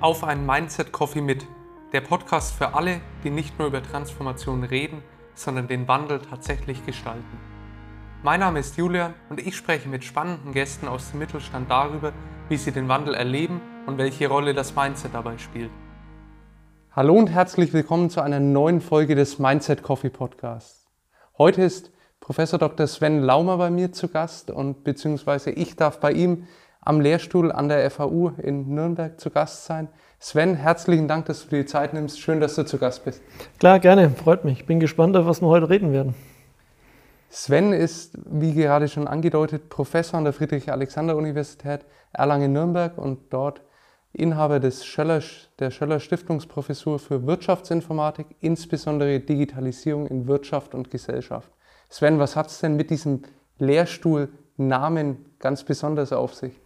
auf einen Mindset Coffee mit. Der Podcast für alle, die nicht nur über Transformation reden, sondern den Wandel tatsächlich gestalten. Mein Name ist Julian und ich spreche mit spannenden Gästen aus dem Mittelstand darüber, wie sie den Wandel erleben und welche Rolle das Mindset dabei spielt. Hallo und herzlich willkommen zu einer neuen Folge des Mindset Coffee Podcasts. Heute ist Professor Dr. Sven Laumer bei mir zu Gast und beziehungsweise ich darf bei ihm am Lehrstuhl an der FAU in Nürnberg zu Gast sein. Sven, herzlichen Dank, dass du dir die Zeit nimmst. Schön, dass du zu Gast bist. Klar, gerne. Freut mich. Ich bin gespannt, auf was wir heute reden werden. Sven ist, wie gerade schon angedeutet, Professor an der Friedrich-Alexander-Universität Erlangen-Nürnberg und dort Inhaber des Schöller, der Schöller Stiftungsprofessur für Wirtschaftsinformatik, insbesondere Digitalisierung in Wirtschaft und Gesellschaft. Sven, was hat es denn mit diesem Lehrstuhlnamen ganz besonders auf sich?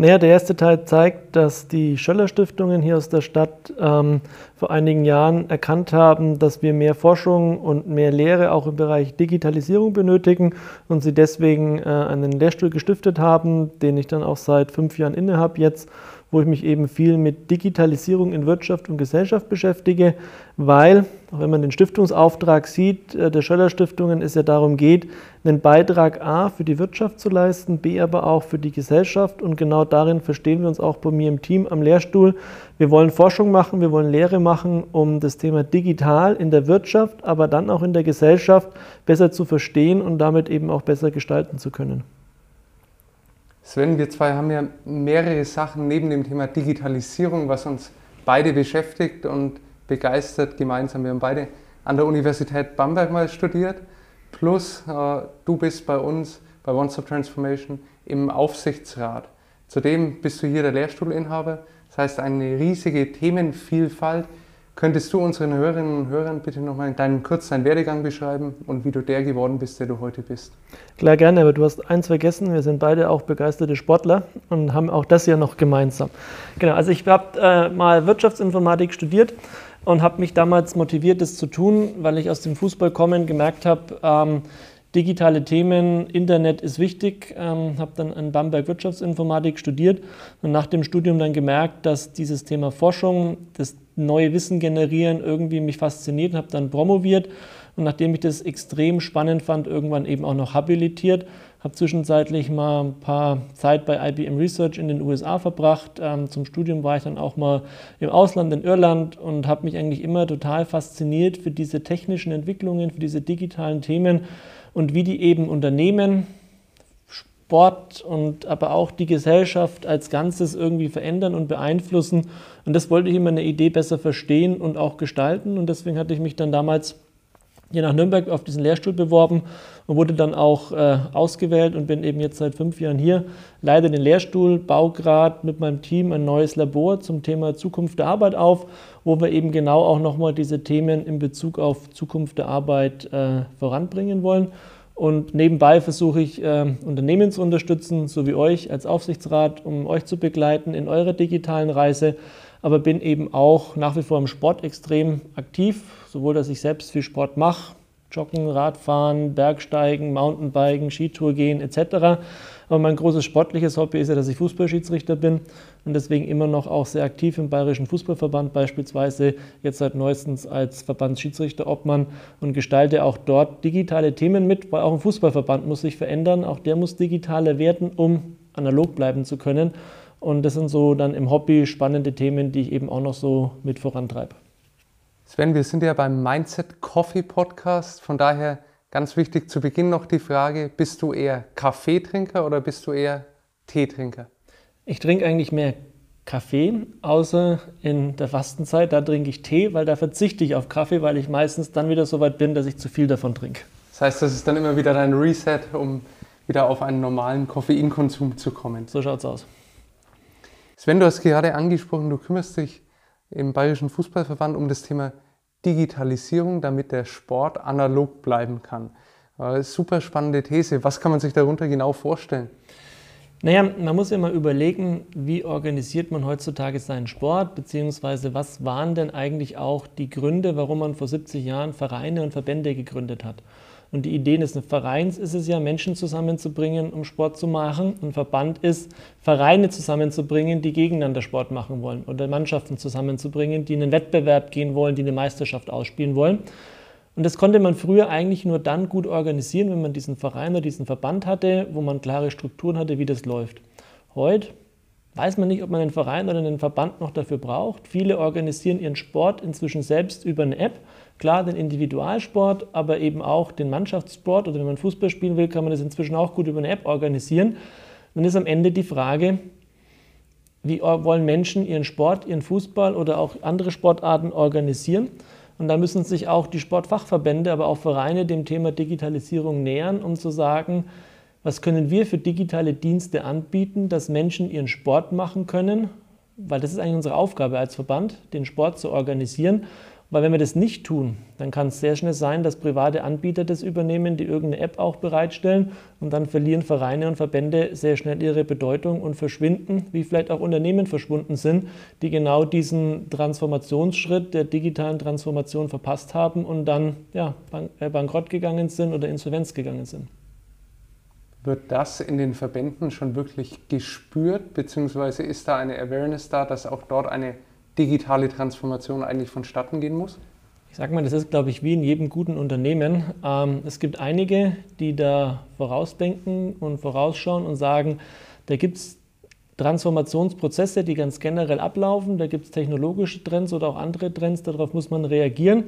Naja, der erste Teil zeigt, dass die Schöller-Stiftungen hier aus der Stadt ähm, vor einigen Jahren erkannt haben, dass wir mehr Forschung und mehr Lehre auch im Bereich Digitalisierung benötigen und sie deswegen äh, einen Lehrstuhl gestiftet haben, den ich dann auch seit fünf Jahren inne habe jetzt wo ich mich eben viel mit Digitalisierung in Wirtschaft und Gesellschaft beschäftige, weil, auch wenn man den Stiftungsauftrag sieht, äh, der Schöller Stiftungen es ja darum geht, einen Beitrag A für die Wirtschaft zu leisten, B aber auch für die Gesellschaft und genau darin verstehen wir uns auch bei mir im Team am Lehrstuhl. Wir wollen Forschung machen, wir wollen Lehre machen, um das Thema digital in der Wirtschaft, aber dann auch in der Gesellschaft besser zu verstehen und damit eben auch besser gestalten zu können. Sven, wir zwei haben ja mehrere Sachen neben dem Thema Digitalisierung, was uns beide beschäftigt und begeistert gemeinsam. Wir haben beide an der Universität Bamberg mal studiert, plus äh, du bist bei uns bei One Stop Transformation im Aufsichtsrat. Zudem bist du hier der Lehrstuhlinhaber, das heißt eine riesige Themenvielfalt, Könntest du unseren Hörerinnen und Hörern bitte nochmal deinen kurz deinen Werdegang beschreiben und wie du der geworden bist, der du heute bist? Klar, gerne, aber du hast eins vergessen, wir sind beide auch begeisterte Sportler und haben auch das ja noch gemeinsam. Genau, also ich habe äh, mal Wirtschaftsinformatik studiert und habe mich damals motiviert, das zu tun, weil ich aus dem Fußball kommen gemerkt habe, ähm, digitale Themen, Internet ist wichtig. Ähm, habe dann in Bamberg Wirtschaftsinformatik studiert und nach dem Studium dann gemerkt, dass dieses Thema Forschung, das neue Wissen generieren irgendwie mich fasziniert und habe dann promoviert. Und nachdem ich das extrem spannend fand, irgendwann eben auch noch habilitiert. Habe zwischenzeitlich mal ein paar Zeit bei IBM Research in den USA verbracht. Ähm, zum Studium war ich dann auch mal im Ausland in Irland und habe mich eigentlich immer total fasziniert für diese technischen Entwicklungen, für diese digitalen Themen und wie die eben Unternehmen, Sport und aber auch die Gesellschaft als Ganzes irgendwie verändern und beeinflussen. Und das wollte ich immer eine Idee besser verstehen und auch gestalten. Und deswegen hatte ich mich dann damals hier nach Nürnberg auf diesen Lehrstuhl beworben und wurde dann auch äh, ausgewählt und bin eben jetzt seit fünf Jahren hier. Leite den Lehrstuhl, baue gerade mit meinem Team ein neues Labor zum Thema Zukunft der Arbeit auf, wo wir eben genau auch nochmal diese Themen in Bezug auf Zukunft der Arbeit äh, voranbringen wollen. Und nebenbei versuche ich, äh, Unternehmen zu unterstützen, so wie euch als Aufsichtsrat, um euch zu begleiten in eurer digitalen Reise aber bin eben auch nach wie vor im Sport extrem aktiv, sowohl dass ich selbst viel Sport mache, Joggen, Radfahren, Bergsteigen, Mountainbiken, Skitour gehen etc. Aber mein großes sportliches Hobby ist ja, dass ich Fußballschiedsrichter bin und deswegen immer noch auch sehr aktiv im Bayerischen Fußballverband beispielsweise, jetzt seit neuestens als Verbandsschiedsrichter-Obmann und gestalte auch dort digitale Themen mit, weil auch ein Fußballverband muss sich verändern, auch der muss digitaler werden, um analog bleiben zu können. Und das sind so dann im Hobby spannende Themen, die ich eben auch noch so mit vorantreibe. Sven, wir sind ja beim Mindset Coffee Podcast. Von daher ganz wichtig zu Beginn noch die Frage, bist du eher Kaffeetrinker oder bist du eher Teetrinker? Ich trinke eigentlich mehr Kaffee, außer in der Fastenzeit. Da trinke ich Tee, weil da verzichte ich auf Kaffee, weil ich meistens dann wieder so weit bin, dass ich zu viel davon trinke. Das heißt, das ist dann immer wieder dein Reset, um wieder auf einen normalen Koffeinkonsum zu kommen. So schaut es aus. Sven, du hast gerade angesprochen, du kümmerst dich im Bayerischen Fußballverband um das Thema Digitalisierung, damit der Sport analog bleiben kann. Äh, super spannende These. Was kann man sich darunter genau vorstellen? Naja, man muss mal überlegen, wie organisiert man heutzutage seinen Sport, beziehungsweise was waren denn eigentlich auch die Gründe, warum man vor 70 Jahren Vereine und Verbände gegründet hat. Und die Idee des Vereins ist es ja, Menschen zusammenzubringen, um Sport zu machen. Ein Verband ist, Vereine zusammenzubringen, die gegeneinander Sport machen wollen oder Mannschaften zusammenzubringen, die in einen Wettbewerb gehen wollen, die eine Meisterschaft ausspielen wollen. Und das konnte man früher eigentlich nur dann gut organisieren, wenn man diesen Verein oder diesen Verband hatte, wo man klare Strukturen hatte, wie das läuft. Heute weiß man nicht, ob man einen Verein oder einen Verband noch dafür braucht. Viele organisieren ihren Sport inzwischen selbst über eine App. Klar, den Individualsport, aber eben auch den Mannschaftssport oder wenn man Fußball spielen will, kann man das inzwischen auch gut über eine App organisieren. Dann ist am Ende die Frage, wie wollen Menschen ihren Sport, ihren Fußball oder auch andere Sportarten organisieren? Und da müssen sich auch die Sportfachverbände, aber auch Vereine dem Thema Digitalisierung nähern, um zu sagen, was können wir für digitale Dienste anbieten, dass Menschen ihren Sport machen können, weil das ist eigentlich unsere Aufgabe als Verband, den Sport zu organisieren weil wenn wir das nicht tun, dann kann es sehr schnell sein, dass private Anbieter das übernehmen, die irgendeine App auch bereitstellen und dann verlieren Vereine und Verbände sehr schnell ihre Bedeutung und verschwinden, wie vielleicht auch Unternehmen verschwunden sind, die genau diesen Transformationsschritt der digitalen Transformation verpasst haben und dann ja, äh, bankrott gegangen sind oder Insolvenz gegangen sind. Wird das in den Verbänden schon wirklich gespürt, beziehungsweise ist da eine Awareness da, dass auch dort eine digitale Transformation eigentlich vonstatten gehen muss? Ich sage mal, das ist, glaube ich, wie in jedem guten Unternehmen. Ähm, es gibt einige, die da vorausdenken und vorausschauen und sagen, da gibt es Transformationsprozesse, die ganz generell ablaufen, da gibt es technologische Trends oder auch andere Trends, darauf muss man reagieren.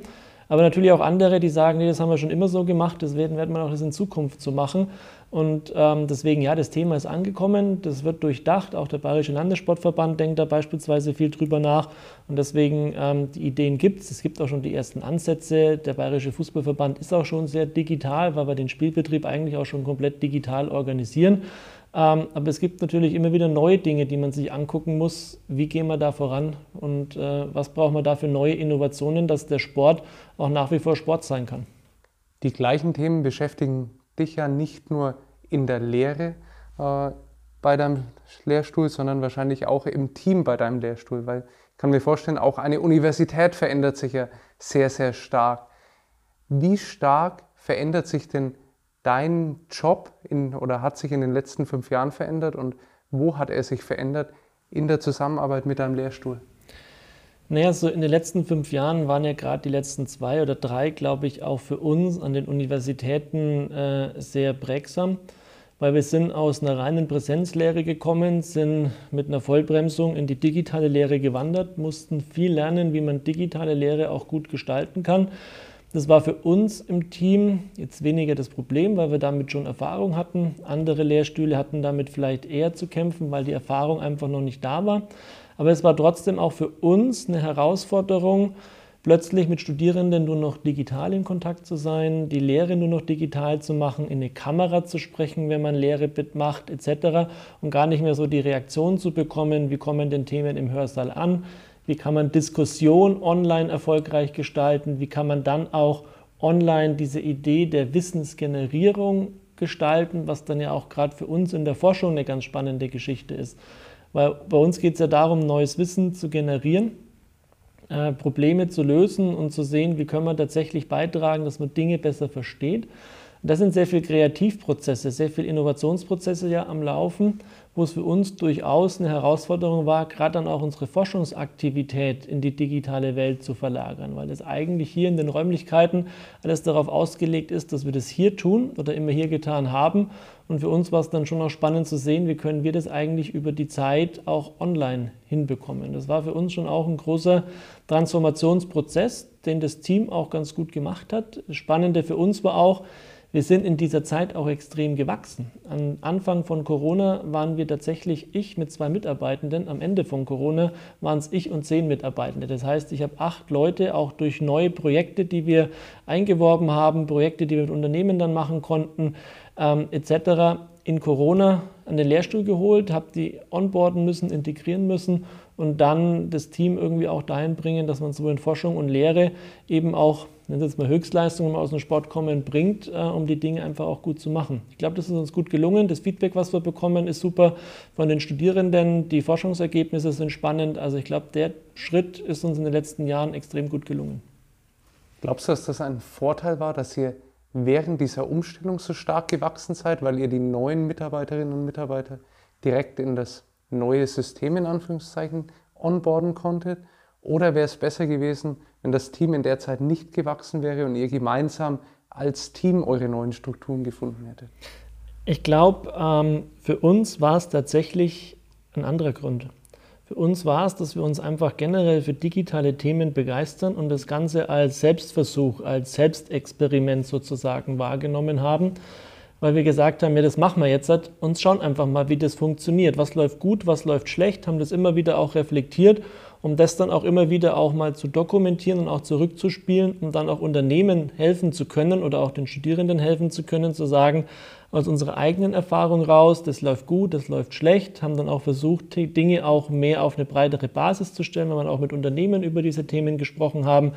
Aber natürlich auch andere, die sagen, nee, das haben wir schon immer so gemacht, das werden, werden wir auch das in Zukunft so machen. Und ähm, deswegen, ja, das Thema ist angekommen, das wird durchdacht. Auch der Bayerische Landessportverband denkt da beispielsweise viel drüber nach. Und deswegen, ähm, die Ideen gibt es. Es gibt auch schon die ersten Ansätze. Der Bayerische Fußballverband ist auch schon sehr digital, weil wir den Spielbetrieb eigentlich auch schon komplett digital organisieren. Ähm, aber es gibt natürlich immer wieder neue Dinge, die man sich angucken muss. Wie gehen wir da voran und äh, was brauchen wir da für neue Innovationen, dass der Sport auch nach wie vor Sport sein kann? Die gleichen Themen beschäftigen dich ja nicht nur in der Lehre äh, bei deinem Lehrstuhl, sondern wahrscheinlich auch im Team bei deinem Lehrstuhl, weil ich kann mir vorstellen, auch eine Universität verändert sich ja sehr, sehr stark. Wie stark verändert sich denn dein Job in, oder hat sich in den letzten fünf Jahren verändert? Und wo hat er sich verändert in der Zusammenarbeit mit deinem Lehrstuhl? Naja, so in den letzten fünf Jahren waren ja gerade die letzten zwei oder drei, glaube ich, auch für uns an den Universitäten äh, sehr prägsam, weil wir sind aus einer reinen Präsenzlehre gekommen, sind mit einer Vollbremsung in die digitale Lehre gewandert, mussten viel lernen, wie man digitale Lehre auch gut gestalten kann das war für uns im Team jetzt weniger das Problem, weil wir damit schon Erfahrung hatten. Andere Lehrstühle hatten damit vielleicht eher zu kämpfen, weil die Erfahrung einfach noch nicht da war. Aber es war trotzdem auch für uns eine Herausforderung, plötzlich mit Studierenden nur noch digital in Kontakt zu sein, die Lehre nur noch digital zu machen, in eine Kamera zu sprechen, wenn man Lehre macht etc. und gar nicht mehr so die Reaktion zu bekommen, wie kommen denn Themen im Hörsaal an, wie kann man Diskussion online erfolgreich gestalten, wie kann man dann auch online diese Idee der Wissensgenerierung gestalten, was dann ja auch gerade für uns in der Forschung eine ganz spannende Geschichte ist. Weil bei uns geht es ja darum, neues Wissen zu generieren, äh, Probleme zu lösen und zu sehen, wie können wir tatsächlich beitragen, dass man Dinge besser versteht. Da sind sehr viele Kreativprozesse, sehr viele Innovationsprozesse ja am Laufen wo es für uns durchaus eine Herausforderung war, gerade dann auch unsere Forschungsaktivität in die digitale Welt zu verlagern, weil es eigentlich hier in den Räumlichkeiten alles darauf ausgelegt ist, dass wir das hier tun oder immer hier getan haben. Und für uns war es dann schon auch spannend zu sehen, wie können wir das eigentlich über die Zeit auch online hinbekommen. Das war für uns schon auch ein großer Transformationsprozess, den das Team auch ganz gut gemacht hat. Das Spannende für uns war auch, wir sind in dieser Zeit auch extrem gewachsen. Am Anfang von Corona waren wir tatsächlich ich mit zwei Mitarbeitenden. Am Ende von Corona waren es ich und zehn Mitarbeitende. Das heißt, ich habe acht Leute auch durch neue Projekte, die wir eingeworben haben, Projekte, die wir mit Unternehmen dann machen konnten, ähm, etc. in Corona an den Lehrstuhl geholt, habe die onboarden müssen, integrieren müssen und dann das Team irgendwie auch dahin bringen, dass man sowohl in Forschung und Lehre eben auch nennen jetzt mal Höchstleistungen aus dem Sport kommen, bringt, äh, um die Dinge einfach auch gut zu machen. Ich glaube, das ist uns gut gelungen. Das Feedback, was wir bekommen, ist super von den Studierenden. Die Forschungsergebnisse sind spannend. Also ich glaube, der Schritt ist uns in den letzten Jahren extrem gut gelungen. Glaubst du, dass das ein Vorteil war, dass ihr während dieser Umstellung so stark gewachsen seid, weil ihr die neuen Mitarbeiterinnen und Mitarbeiter direkt in das neue System in Anführungszeichen onboarden konntet? Oder wäre es besser gewesen, wenn das Team in der Zeit nicht gewachsen wäre und ihr gemeinsam als Team eure neuen Strukturen gefunden hättet? Ich glaube, ähm, für uns war es tatsächlich ein anderer Grund. Für uns war es, dass wir uns einfach generell für digitale Themen begeistern und das Ganze als Selbstversuch, als Selbstexperiment sozusagen wahrgenommen haben, weil wir gesagt haben, ja, das machen wir jetzt und schauen einfach mal, wie das funktioniert. Was läuft gut, was läuft schlecht, haben das immer wieder auch reflektiert, um das dann auch immer wieder auch mal zu dokumentieren und auch zurückzuspielen, um dann auch Unternehmen helfen zu können oder auch den Studierenden helfen zu können, zu sagen, aus unserer eigenen Erfahrung raus, das läuft gut, das läuft schlecht, haben dann auch versucht, Dinge auch mehr auf eine breitere Basis zu stellen, weil wir auch mit Unternehmen über diese Themen gesprochen haben.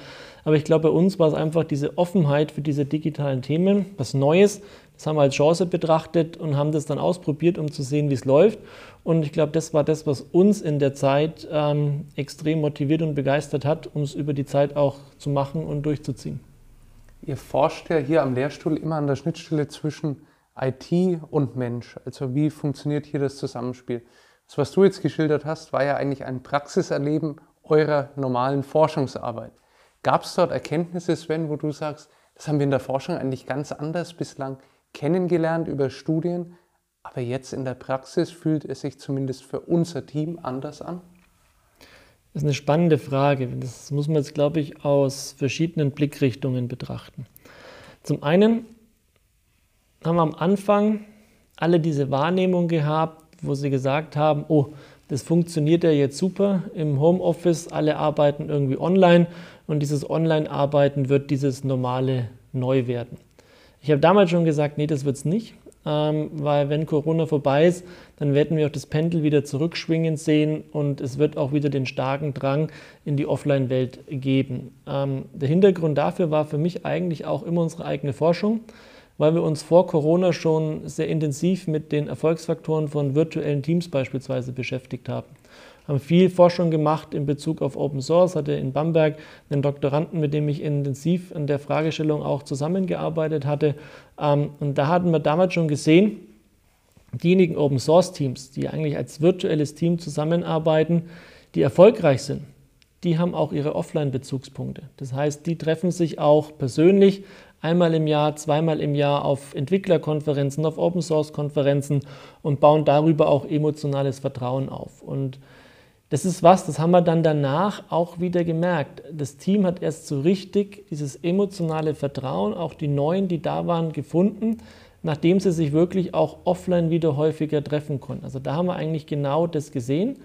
Aber ich glaube, bei uns war es einfach diese Offenheit für diese digitalen Themen, was Neues. Das haben wir als Chance betrachtet und haben das dann ausprobiert, um zu sehen, wie es läuft. Und ich glaube, das war das, was uns in der Zeit ähm, extrem motiviert und begeistert hat, um es über die Zeit auch zu machen und durchzuziehen. Ihr forscht ja hier am Lehrstuhl immer an der Schnittstelle zwischen IT und Mensch. Also wie funktioniert hier das Zusammenspiel? Das, was du jetzt geschildert hast, war ja eigentlich ein Praxiserleben eurer normalen Forschungsarbeit. Gab es dort Erkenntnisse, Sven, wo du sagst, das haben wir in der Forschung eigentlich ganz anders bislang kennengelernt über Studien, aber jetzt in der Praxis fühlt es sich zumindest für unser Team anders an? Das ist eine spannende Frage. Das muss man jetzt, glaube ich, aus verschiedenen Blickrichtungen betrachten. Zum einen haben wir am Anfang alle diese Wahrnehmung gehabt, wo sie gesagt haben, oh, das funktioniert ja jetzt super im Homeoffice, alle arbeiten irgendwie online und dieses Online-Arbeiten wird dieses normale neu werden. Ich habe damals schon gesagt, nee, das wird es nicht, ähm, weil wenn Corona vorbei ist, dann werden wir auch das Pendel wieder zurückschwingen sehen und es wird auch wieder den starken Drang in die Offline-Welt geben. Ähm, der Hintergrund dafür war für mich eigentlich auch immer unsere eigene Forschung weil wir uns vor Corona schon sehr intensiv mit den Erfolgsfaktoren von virtuellen Teams beispielsweise beschäftigt haben. Haben viel Forschung gemacht in Bezug auf Open Source, hatte in Bamberg einen Doktoranden, mit dem ich intensiv an der Fragestellung auch zusammengearbeitet hatte. Ähm, und da hatten wir damals schon gesehen, diejenigen Open Source Teams, die eigentlich als virtuelles Team zusammenarbeiten, die erfolgreich sind, die haben auch ihre Offline-Bezugspunkte. Das heißt, die treffen sich auch persönlich einmal im Jahr, zweimal im Jahr auf Entwicklerkonferenzen, auf Open Source Konferenzen und bauen darüber auch emotionales Vertrauen auf. Und das ist was, das haben wir dann danach auch wieder gemerkt. Das Team hat erst so richtig dieses emotionale Vertrauen, auch die Neuen, die da waren, gefunden, nachdem sie sich wirklich auch offline wieder häufiger treffen konnten. Also da haben wir eigentlich genau das gesehen,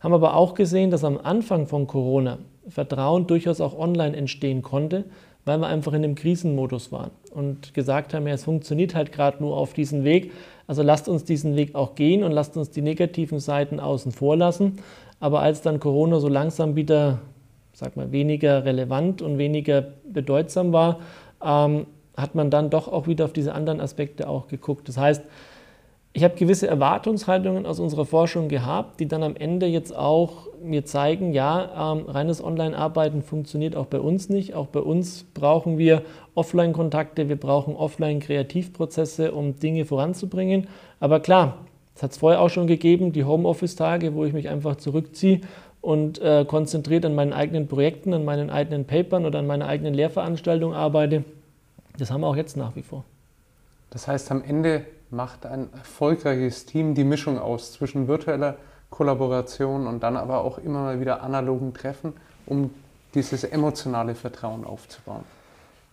haben aber auch gesehen, dass am Anfang von Corona Vertrauen durchaus auch online entstehen konnte, weil wir einfach in dem Krisenmodus waren und gesagt haben, ja, es funktioniert halt gerade nur auf diesem Weg. Also lasst uns diesen Weg auch gehen und lasst uns die negativen Seiten außen vor lassen. Aber als dann Corona so langsam wieder, sag mal, weniger relevant und weniger bedeutsam war, ähm, hat man dann doch auch wieder auf diese anderen Aspekte auch geguckt. Das heißt, ich habe gewisse Erwartungshaltungen aus unserer Forschung gehabt, die dann am Ende jetzt auch mir zeigen, ja, ähm, reines Online-Arbeiten funktioniert auch bei uns nicht. Auch bei uns brauchen wir Offline-Kontakte, wir brauchen Offline-Kreativprozesse, um Dinge voranzubringen. Aber klar, es hat es vorher auch schon gegeben, die Homeoffice-Tage, wo ich mich einfach zurückziehe und äh, konzentriert an meinen eigenen Projekten, an meinen eigenen Papern oder an meiner eigenen Lehrveranstaltung arbeite. Das haben wir auch jetzt nach wie vor. Das heißt, am Ende macht ein erfolgreiches Team die Mischung aus zwischen virtueller Kollaboration und dann aber auch immer mal wieder analogen Treffen, um dieses emotionale Vertrauen aufzubauen.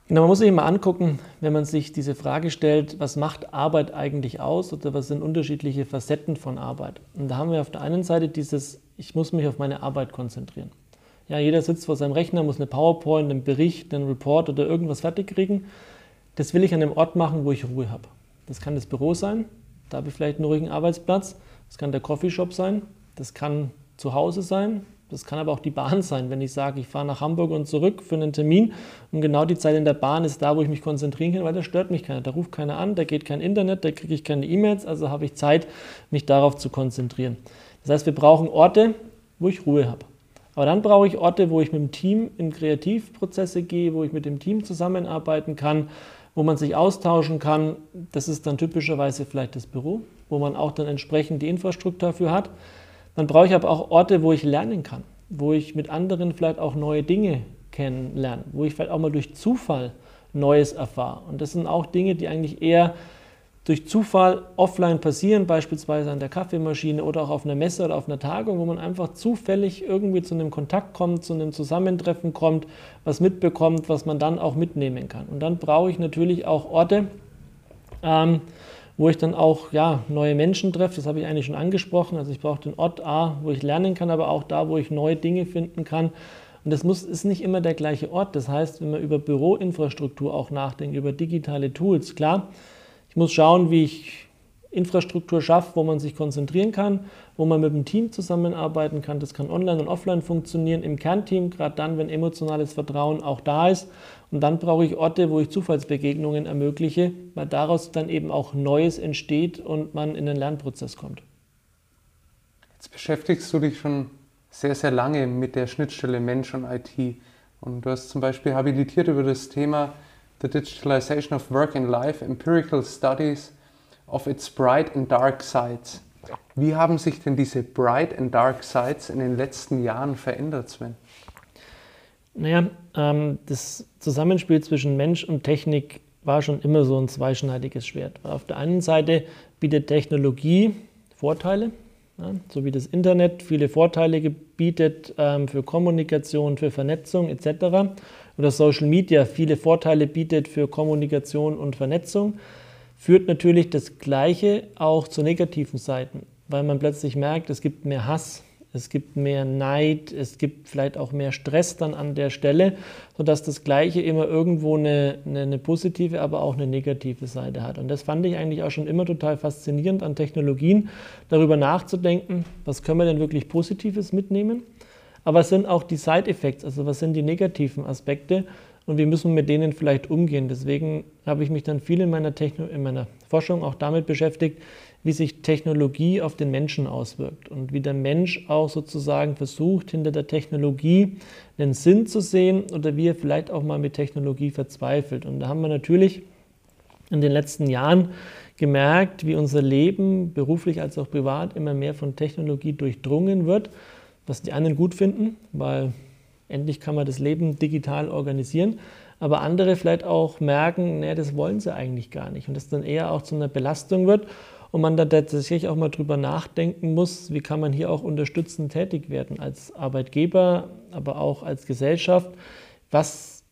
Genau, man muss sich immer angucken, wenn man sich diese Frage stellt, was macht Arbeit eigentlich aus oder was sind unterschiedliche Facetten von Arbeit. Und da haben wir auf der einen Seite dieses, ich muss mich auf meine Arbeit konzentrieren. Ja, jeder sitzt vor seinem Rechner, muss eine PowerPoint, einen Bericht, einen Report oder irgendwas fertig kriegen. Das will ich an einem Ort machen, wo ich Ruhe habe. Das kann das Büro sein, da habe ich vielleicht einen ruhigen Arbeitsplatz. Das kann der Coffeeshop sein, das kann zu Hause sein, das kann aber auch die Bahn sein, wenn ich sage, ich fahre nach Hamburg und zurück für einen Termin und genau die Zeit in der Bahn ist da, wo ich mich konzentrieren kann, weil da stört mich keiner. Da ruft keiner an, da geht kein Internet, da kriege ich keine E-Mails, also habe ich Zeit, mich darauf zu konzentrieren. Das heißt, wir brauchen Orte, wo ich Ruhe habe. Aber dann brauche ich Orte, wo ich mit dem Team in Kreativprozesse gehe, wo ich mit dem Team zusammenarbeiten kann, wo man sich austauschen kann. Das ist dann typischerweise vielleicht das Büro, wo man auch dann entsprechend die Infrastruktur dafür hat. Dann brauche ich aber auch Orte, wo ich lernen kann, wo ich mit anderen vielleicht auch neue Dinge kennenlerne, wo ich vielleicht auch mal durch Zufall Neues erfahre. Und das sind auch Dinge, die eigentlich eher durch Zufall offline passieren, beispielsweise an der Kaffeemaschine oder auch auf einer Messe oder auf einer Tagung, wo man einfach zufällig irgendwie zu einem Kontakt kommt, zu einem Zusammentreffen kommt, was mitbekommt, was man dann auch mitnehmen kann. Und dann brauche ich natürlich auch Orte, ähm, wo ich dann auch ja, neue Menschen treffe. Das habe ich eigentlich schon angesprochen. Also ich brauche den Ort A, wo ich lernen kann, aber auch da, wo ich neue Dinge finden kann. Und das muss, ist nicht immer der gleiche Ort. Das heißt, wenn man über Büroinfrastruktur auch nachdenkt, über digitale Tools, klar, ich muss schauen, wie ich Infrastruktur schaffe, wo man sich konzentrieren kann, wo man mit dem Team zusammenarbeiten kann. Das kann online und offline funktionieren, im Kernteam, gerade dann, wenn emotionales Vertrauen auch da ist. Und dann brauche ich Orte, wo ich Zufallsbegegnungen ermögliche, weil daraus dann eben auch Neues entsteht und man in den Lernprozess kommt. Jetzt beschäftigst du dich schon sehr, sehr lange mit der Schnittstelle Mensch und IT. Und du hast zum Beispiel habilitiert über das Thema the digitalization of work and life, empirical studies of its bright and dark sides. Wie haben sich denn diese bright and dark sides in den letzten Jahren verändert, Sven? Naja, ähm, das Zusammenspiel zwischen Mensch und Technik war schon immer so ein zweischneidiges Schwert. Auf der einen Seite bietet Technologie Vorteile, ja, so wie das Internet viele Vorteile bietet ähm, für Kommunikation, für Vernetzung etc oder Social Media viele Vorteile bietet für Kommunikation und Vernetzung, führt natürlich das Gleiche auch zu negativen Seiten, weil man plötzlich merkt, es gibt mehr Hass, es gibt mehr Neid, es gibt vielleicht auch mehr Stress dann an der Stelle, sodass das Gleiche immer irgendwo eine, eine, eine, positive, aber auch eine negative Seite hat. Und das fand ich eigentlich auch schon immer total faszinierend an Technologien, darüber nachzudenken, was können wir denn wirklich Positives mitnehmen aber was sind auch die Side-Effects, also was sind die negativen Aspekte und wie müssen wir mit denen vielleicht umgehen. Deswegen habe ich mich dann viel in meiner, Techno in meiner Forschung auch damit beschäftigt, wie sich Technologie auf den Menschen auswirkt und wie der Mensch auch sozusagen versucht, hinter der Technologie einen Sinn zu sehen oder wie er vielleicht auch mal mit Technologie verzweifelt. Und da haben wir natürlich in den letzten Jahren gemerkt, wie unser Leben beruflich als auch privat immer mehr von Technologie durchdrungen wird was die einen gut finden, weil endlich kann man das Leben digital organisieren, aber andere vielleicht auch merken, nee, das wollen sie eigentlich gar nicht. Und das dann eher auch zu einer Belastung wird. Und man da tatsächlich auch mal drüber nachdenken muss, wie kann man hier auch unterstützend tätig werden als Arbeitgeber, aber auch als Gesellschaft. Was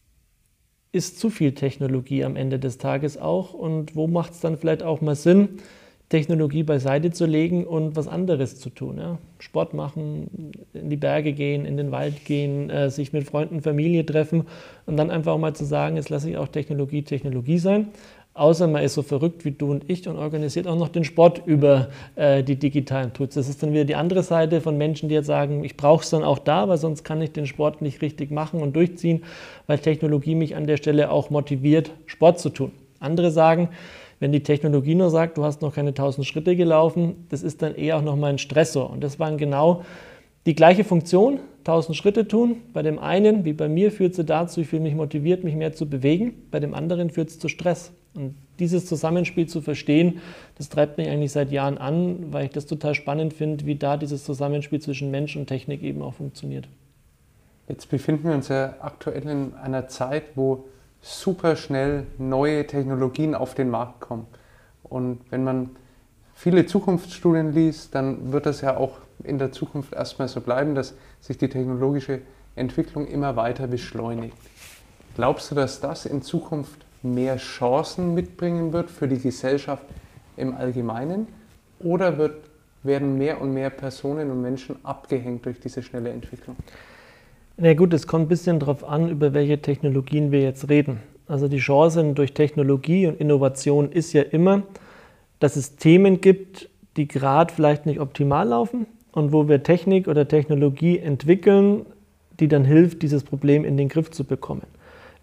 ist zu viel Technologie am Ende des Tages auch? Und wo macht es dann vielleicht auch mal Sinn, Technologie beiseite zu legen und was anderes zu tun. Ja? Sport machen, in die Berge gehen, in den Wald gehen, äh, sich mit Freunden, Familie treffen und dann einfach mal zu sagen, jetzt lasse ich auch Technologie Technologie sein. Außer man ist so verrückt wie du und ich und organisiert auch noch den Sport über äh, die digitalen Tools. Das ist dann wieder die andere Seite von Menschen, die jetzt sagen, ich brauche es dann auch da, weil sonst kann ich den Sport nicht richtig machen und durchziehen, weil Technologie mich an der Stelle auch motiviert, Sport zu tun. Andere sagen, wenn die Technologie nur sagt, du hast noch keine 1000 Schritte gelaufen, das ist dann eher auch nochmal ein Stressor. Und das waren genau die gleiche Funktion, 1000 Schritte tun. Bei dem einen, wie bei mir, führt sie dazu, ich fühle mich motiviert, mich mehr zu bewegen. Bei dem anderen führt es zu Stress. Und dieses Zusammenspiel zu verstehen, das treibt mich eigentlich seit Jahren an, weil ich das total spannend finde, wie da dieses Zusammenspiel zwischen Mensch und Technik eben auch funktioniert. Jetzt befinden wir uns ja aktuell in einer Zeit, wo super schnell neue Technologien auf den Markt kommen. Und wenn man viele Zukunftsstudien liest, dann wird das ja auch in der Zukunft erstmal so bleiben, dass sich die technologische Entwicklung immer weiter beschleunigt. Glaubst du, dass das in Zukunft mehr Chancen mitbringen wird für die Gesellschaft im Allgemeinen? Oder wird, werden mehr und mehr Personen und Menschen abgehängt durch diese schnelle Entwicklung? Na gut, es kommt ein bisschen darauf an, über welche Technologien wir jetzt reden. Also die Chance durch Technologie und Innovation ist ja immer, dass es Themen gibt, die gerade vielleicht nicht optimal laufen und wo wir Technik oder Technologie entwickeln, die dann hilft, dieses Problem in den Griff zu bekommen.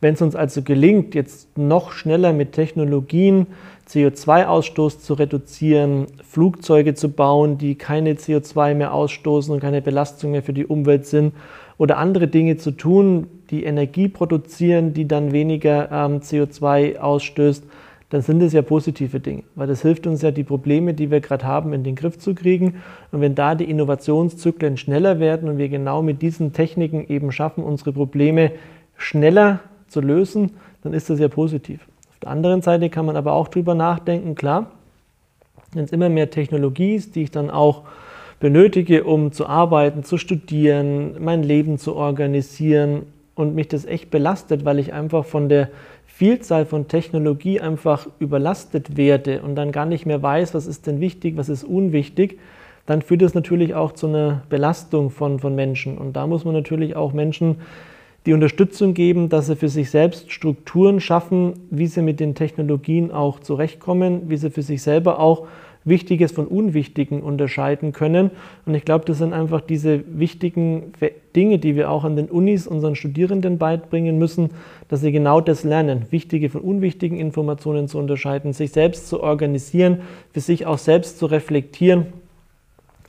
Wenn es uns also gelingt, jetzt noch schneller mit Technologien CO2-Ausstoß zu reduzieren, Flugzeuge zu bauen, die keine CO2 mehr ausstoßen und keine Belastung mehr für die Umwelt sind, oder andere Dinge zu tun, die Energie produzieren, die dann weniger ähm, CO2 ausstößt, dann sind es ja positive Dinge, weil das hilft uns ja, die Probleme, die wir gerade haben, in den Griff zu kriegen. Und wenn da die Innovationszyklen schneller werden und wir genau mit diesen Techniken eben schaffen, unsere Probleme schneller zu lösen, dann ist das ja positiv. Auf der anderen Seite kann man aber auch drüber nachdenken, klar, wenn es immer mehr Technologie ist, die ich dann auch benötige, um zu arbeiten, zu studieren, mein Leben zu organisieren und mich das echt belastet, weil ich einfach von der Vielzahl von Technologie einfach überlastet werde und dann gar nicht mehr weiß, was ist denn wichtig, was ist unwichtig, dann führt das natürlich auch zu einer Belastung von, von Menschen. Und da muss man natürlich auch Menschen die Unterstützung geben, dass sie für sich selbst Strukturen schaffen, wie sie mit den Technologien auch zurechtkommen, wie sie für sich selber auch Wichtiges von Unwichtigen unterscheiden können. Und ich glaube, das sind einfach diese wichtigen Dinge, die wir auch an den Unis unseren Studierenden beibringen müssen, dass sie genau das lernen, wichtige von unwichtigen Informationen zu unterscheiden, sich selbst zu organisieren, für sich auch selbst zu reflektieren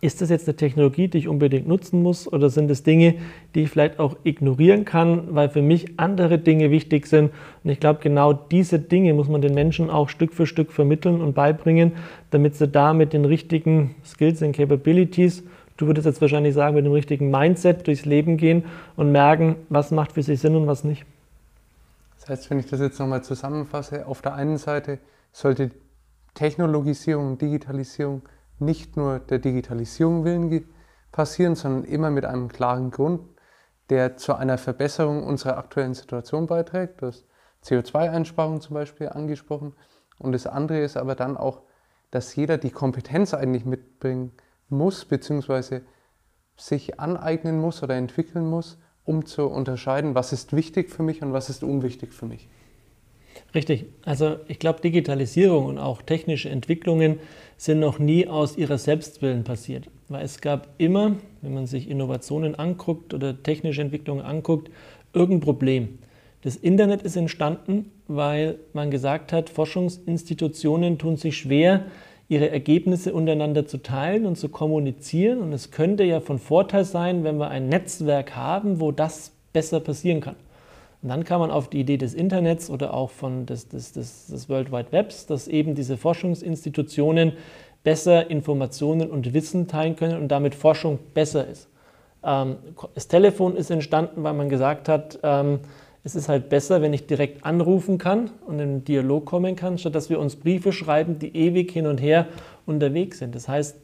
ist das jetzt eine Technologie, die ich unbedingt nutzen muss oder sind es Dinge, die ich vielleicht auch ignorieren kann, weil für mich andere Dinge wichtig sind? Und ich glaube, genau diese Dinge muss man den Menschen auch Stück für Stück vermitteln und beibringen, damit sie da mit den richtigen Skills und Capabilities, du würdest jetzt wahrscheinlich sagen, mit dem richtigen Mindset durchs Leben gehen und merken, was macht für sie Sinn und was nicht. Das heißt, wenn ich das jetzt nochmal zusammenfasse, auf der einen Seite sollte Technologisierung, Digitalisierung nicht nur der Digitalisierung willen passieren, sondern immer mit einem klaren Grund, der zu einer Verbesserung unserer aktuellen Situation beiträgt. Du hast CO2-Einsparung zum Beispiel angesprochen. Und das andere ist aber dann auch, dass jeder die Kompetenz eigentlich mitbringen muss, beziehungsweise sich aneignen muss oder entwickeln muss, um zu unterscheiden, was ist wichtig für mich und was ist unwichtig für mich. Richtig. Also ich glaube, Digitalisierung und auch technische Entwicklungen sind noch nie aus ihrer Selbstwillen passiert. Weil es gab immer, wenn man sich Innovationen anguckt oder technische Entwicklungen anguckt, irgendein Problem. Das Internet ist entstanden, weil man gesagt hat, Forschungsinstitutionen tun sich schwer, ihre Ergebnisse untereinander zu teilen und zu kommunizieren. Und es könnte ja von Vorteil sein, wenn wir ein Netzwerk haben, wo das besser passieren kann. Und dann kam man auf die Idee des Internets oder auch von des, des, des, des World Wide Webs, dass eben diese Forschungsinstitutionen besser Informationen und Wissen teilen können und damit Forschung besser ist. Ähm, das Telefon ist entstanden, weil man gesagt hat, ähm, es ist halt besser, wenn ich direkt anrufen kann und in einen Dialog kommen kann, statt dass wir uns Briefe schreiben, die ewig hin und her unterwegs sind. Das heißt,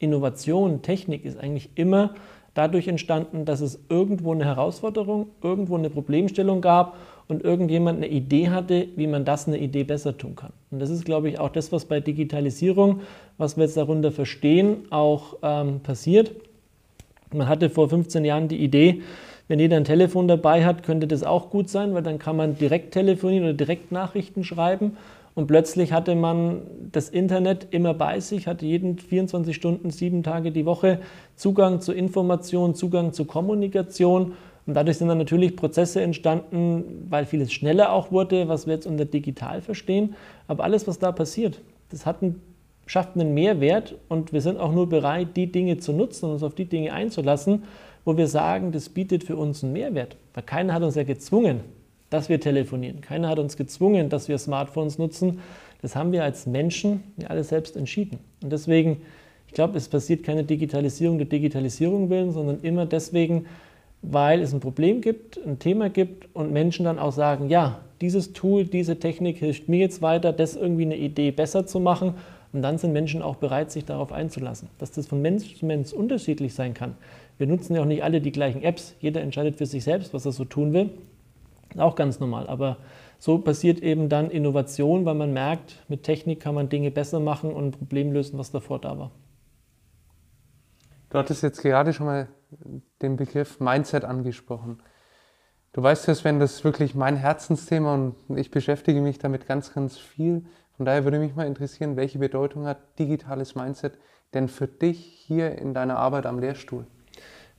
Innovation, Technik ist eigentlich immer dadurch entstanden, dass es irgendwo eine Herausforderung, irgendwo eine Problemstellung gab und irgendjemand eine Idee hatte, wie man das eine Idee besser tun kann. Und das ist, glaube ich, auch das, was bei Digitalisierung, was wir jetzt darunter verstehen, auch ähm, passiert. Man hatte vor 15 Jahren die Idee, wenn jeder ein Telefon dabei hat, könnte das auch gut sein, weil dann kann man direkt telefonieren oder direkt Nachrichten schreiben. Und plötzlich hatte man das Internet immer bei sich, hatte jeden 24 Stunden, sieben Tage die Woche Zugang zu Informationen, Zugang zu Kommunikation. Und dadurch sind dann natürlich Prozesse entstanden, weil vieles schneller auch wurde, was wir jetzt unter digital verstehen. Aber alles, was da passiert, das hat einen, schafft einen Mehrwert und wir sind auch nur bereit, die Dinge zu nutzen und uns auf die Dinge einzulassen, wo wir sagen, das bietet für uns einen Mehrwert. Weil keiner hat uns ja gezwungen, dass wir telefonieren. Keiner hat uns gezwungen, dass wir Smartphones nutzen. Das haben wir als Menschen ja alle selbst entschieden. Und deswegen, ich glaube, es passiert keine Digitalisierung der Digitalisierung willen, sondern immer deswegen, weil es ein Problem gibt, ein Thema gibt und Menschen dann auch sagen, ja, dieses Tool, diese Technik hilft mir jetzt weiter, das irgendwie eine Idee besser zu machen. Und dann sind Menschen auch bereit, sich darauf einzulassen. Dass das von Mensch zu Mensch unterschiedlich sein kann. Wir nutzen ja auch nicht alle die gleichen Apps. Jeder entscheidet für sich selbst, was er so tun will. Auch ganz normal. Aber so passiert eben dann Innovation, weil man merkt, mit Technik kann man Dinge besser machen und ein Problem lösen, was davor da war. Du hattest jetzt gerade schon mal den Begriff Mindset angesprochen. Du weißt ja, Sven, das ist wirklich mein Herzensthema und ich beschäftige mich damit ganz, ganz viel. Von daher würde mich mal interessieren, welche Bedeutung hat digitales Mindset denn für dich hier in deiner Arbeit am Lehrstuhl?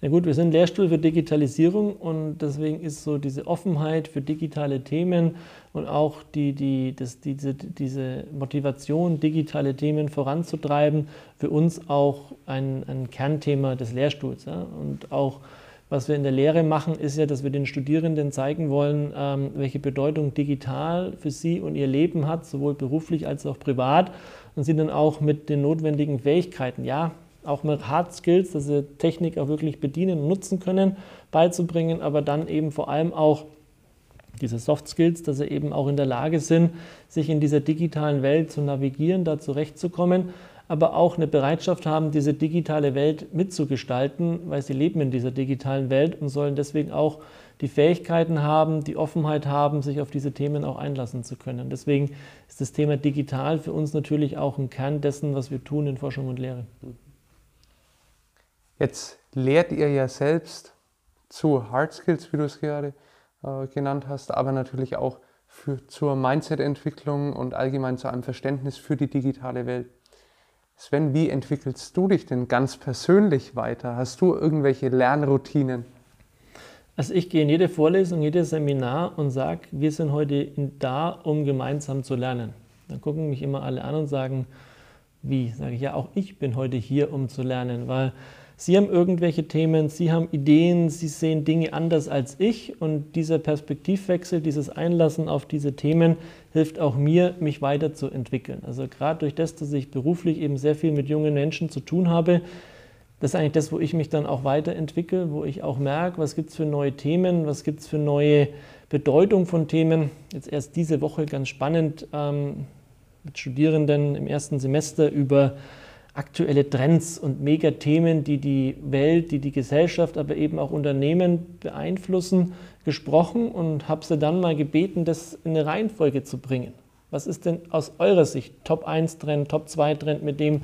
Na gut, wir sind Lehrstuhl für Digitalisierung und deswegen ist so diese Offenheit für digitale Themen und auch die, die, das, diese, diese Motivation, digitale Themen voranzutreiben, für uns auch ein, ein Kernthema des Lehrstuhls. Ja? Und auch Was wir in der Lehre machen, ist ja, dass wir den Studierenden zeigen wollen, ähm, welche Bedeutung digital für sie und ihr Leben hat, sowohl beruflich als auch privat. Und sie dann auch mit den notwendigen Fähigkeiten, ja, auch mit Hard Skills, dass sie Technik auch wirklich bedienen und nutzen können, beizubringen, aber dann eben vor allem auch diese Soft Skills, dass sie eben auch in der Lage sind, sich in dieser digitalen Welt zu navigieren, da zurechtzukommen, aber auch eine Bereitschaft haben, diese digitale Welt mitzugestalten, weil sie leben in dieser digitalen Welt und sollen deswegen auch die Fähigkeiten haben, die Offenheit haben, sich auf diese Themen auch einlassen zu können. Deswegen ist das Thema digital für uns natürlich auch ein Kern dessen, was wir tun in Forschung und Lehre. Jetzt lehrt ihr ja selbst zu Hard Skills, wie du es gerade äh, genannt hast, aber natürlich auch für, zur Mindset-Entwicklung und allgemein zu einem Verständnis für die digitale Welt. Sven, wie entwickelst du dich denn ganz persönlich weiter? Hast du irgendwelche Lernroutinen? Also ich gehe in jede Vorlesung, jedes Seminar und sage, wir sind heute da, um gemeinsam zu lernen. Dann gucken mich immer alle an und sagen, wie? Sage ich, ja, auch ich bin heute hier, um zu lernen, weil Sie haben irgendwelche Themen, Sie haben Ideen, Sie sehen Dinge anders als ich und dieser Perspektivwechsel, dieses Einlassen auf diese Themen hilft auch mir, mich weiterzuentwickeln. Also gerade durch das, dass ich beruflich eben sehr viel mit jungen Menschen zu tun habe, das ist eigentlich das, wo ich mich dann auch weiterentwickle, wo ich auch merke, was gibt es für neue Themen, was gibt es für neue Bedeutung von Themen. Jetzt erst diese Woche ganz spannend ähm, mit Studierenden im ersten Semester über aktuelle Trends und Megathemen, die die Welt, die die Gesellschaft, aber eben auch Unternehmen beeinflussen, gesprochen und habe sie dann mal gebeten, das in eine Reihenfolge zu bringen. Was ist denn aus eurer Sicht Top 1 Trend, Top 2 Trend mit dem,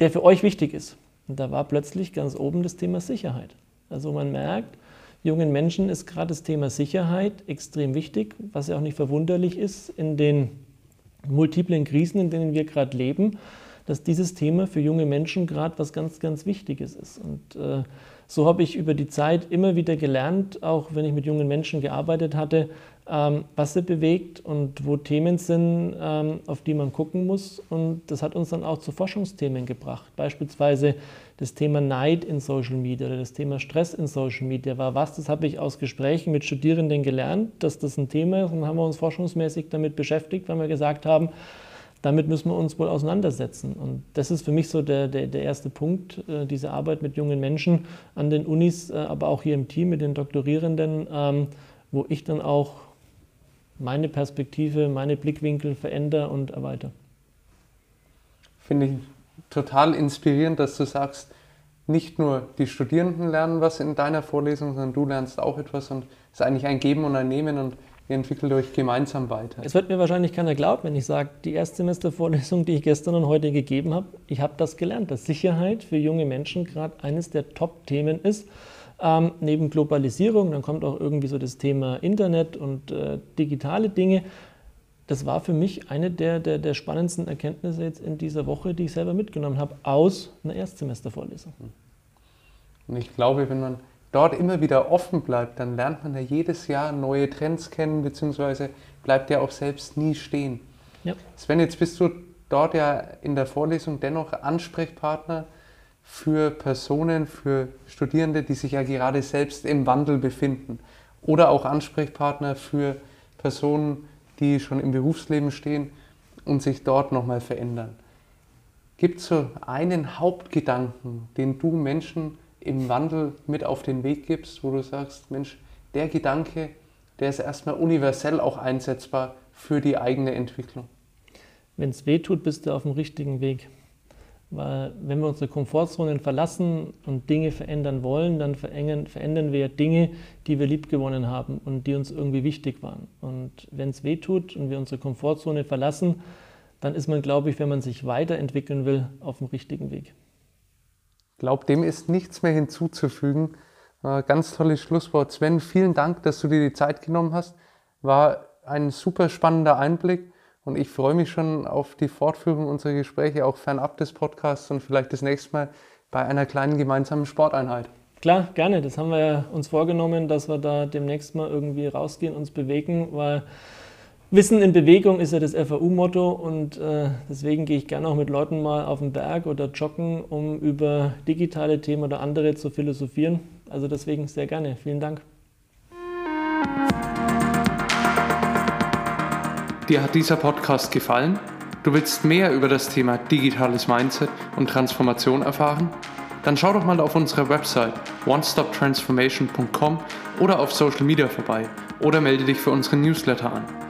der für euch wichtig ist? Und da war plötzlich ganz oben das Thema Sicherheit. Also man merkt, jungen Menschen ist gerade das Thema Sicherheit extrem wichtig, was ja auch nicht verwunderlich ist in den multiplen Krisen, in denen wir gerade leben dass dieses Thema für junge Menschen gerade was ganz, ganz Wichtiges ist. Und äh, so habe ich über die Zeit immer wieder gelernt, auch wenn ich mit jungen Menschen gearbeitet hatte, ähm, was sie bewegt und wo Themen sind, ähm, auf die man gucken muss. Und das hat uns dann auch zu Forschungsthemen gebracht. Beispielsweise das Thema Neid in Social Media oder das Thema Stress in Social Media war was. Das habe ich aus Gesprächen mit Studierenden gelernt, dass das ein Thema ist und haben wir uns forschungsmäßig damit beschäftigt, weil wir gesagt haben, damit müssen wir uns wohl auseinandersetzen. Und das ist für mich so der, der, der erste Punkt, äh, diese Arbeit mit jungen Menschen an den Unis, äh, aber auch hier im Team mit den Doktorierenden, ähm, wo ich dann auch meine Perspektive, meine Blickwinkel verändere und erweitere. Finde ich total inspirierend, dass du sagst, nicht nur die Studierenden lernen was in deiner Vorlesung, sondern du lernst auch etwas und es ist eigentlich ein Geben und ein Nehmen und Ihr entwickelt euch gemeinsam weiter. Es wird mir wahrscheinlich keiner glauben, wenn ich sage, die Erstsemestervorlesung, die ich gestern und heute gegeben habe, ich habe das gelernt, dass Sicherheit für junge Menschen gerade eines der Top-Themen ist. Ähm, neben Globalisierung, dann kommt auch irgendwie so das Thema Internet und äh, digitale Dinge. Das war für mich eine der, der, der spannendsten Erkenntnisse jetzt in dieser Woche, die ich selber mitgenommen habe, aus einer Erstsemestervorlesung. Und ich glaube, wenn man dort immer wieder offen bleibt, dann lernt man ja jedes Jahr neue Trends kennen, beziehungsweise bleibt ja auch selbst nie stehen. Ja. Sven, jetzt bist du dort ja in der Vorlesung dennoch Ansprechpartner für Personen, für Studierende, die sich ja gerade selbst im Wandel befinden. Oder auch Ansprechpartner für Personen, die schon im Berufsleben stehen und sich dort nochmal verändern. Gibt es so einen Hauptgedanken, den du Menschen im Wandel mit auf den Weg gibst, wo du sagst, Mensch, der Gedanke, der ist erstmal universell auch einsetzbar für die eigene Entwicklung. Wenn es weh tut, bist du auf dem richtigen Weg. Weil wenn wir unsere Komfortzonen verlassen und Dinge verändern wollen, dann verändern wir Dinge, die wir liebgewonnen haben und die uns irgendwie wichtig waren. Und wenn es weh tut und wir unsere Komfortzone verlassen, dann ist man, glaube ich, wenn man sich weiterentwickeln will, auf dem richtigen Weg glaube, dem ist nichts mehr hinzuzufügen. Äh, ganz tolles Schlusswort. Sven, vielen Dank, dass du dir die Zeit genommen hast. War ein super spannender Einblick und ich freue mich schon auf die Fortführung unserer Gespräche, auch fernab des Podcasts und vielleicht das nächste Mal bei einer kleinen gemeinsamen Sporteinheit. Klar, gerne. Das haben wir uns vorgenommen, dass wir da demnächst mal irgendwie rausgehen, uns bewegen, weil Wissen in Bewegung ist ja das FAU-Motto und äh, deswegen gehe ich gerne auch mit Leuten mal auf den Berg oder joggen, um über digitale Themen oder andere zu philosophieren. Also deswegen sehr gerne. Vielen Dank. Dir hat dieser Podcast gefallen? Du willst mehr über das Thema digitales Mindset und Transformation erfahren? Dann schau doch mal auf unserer Website onestoptransformation.com oder auf Social Media vorbei oder melde dich für unseren Newsletter an.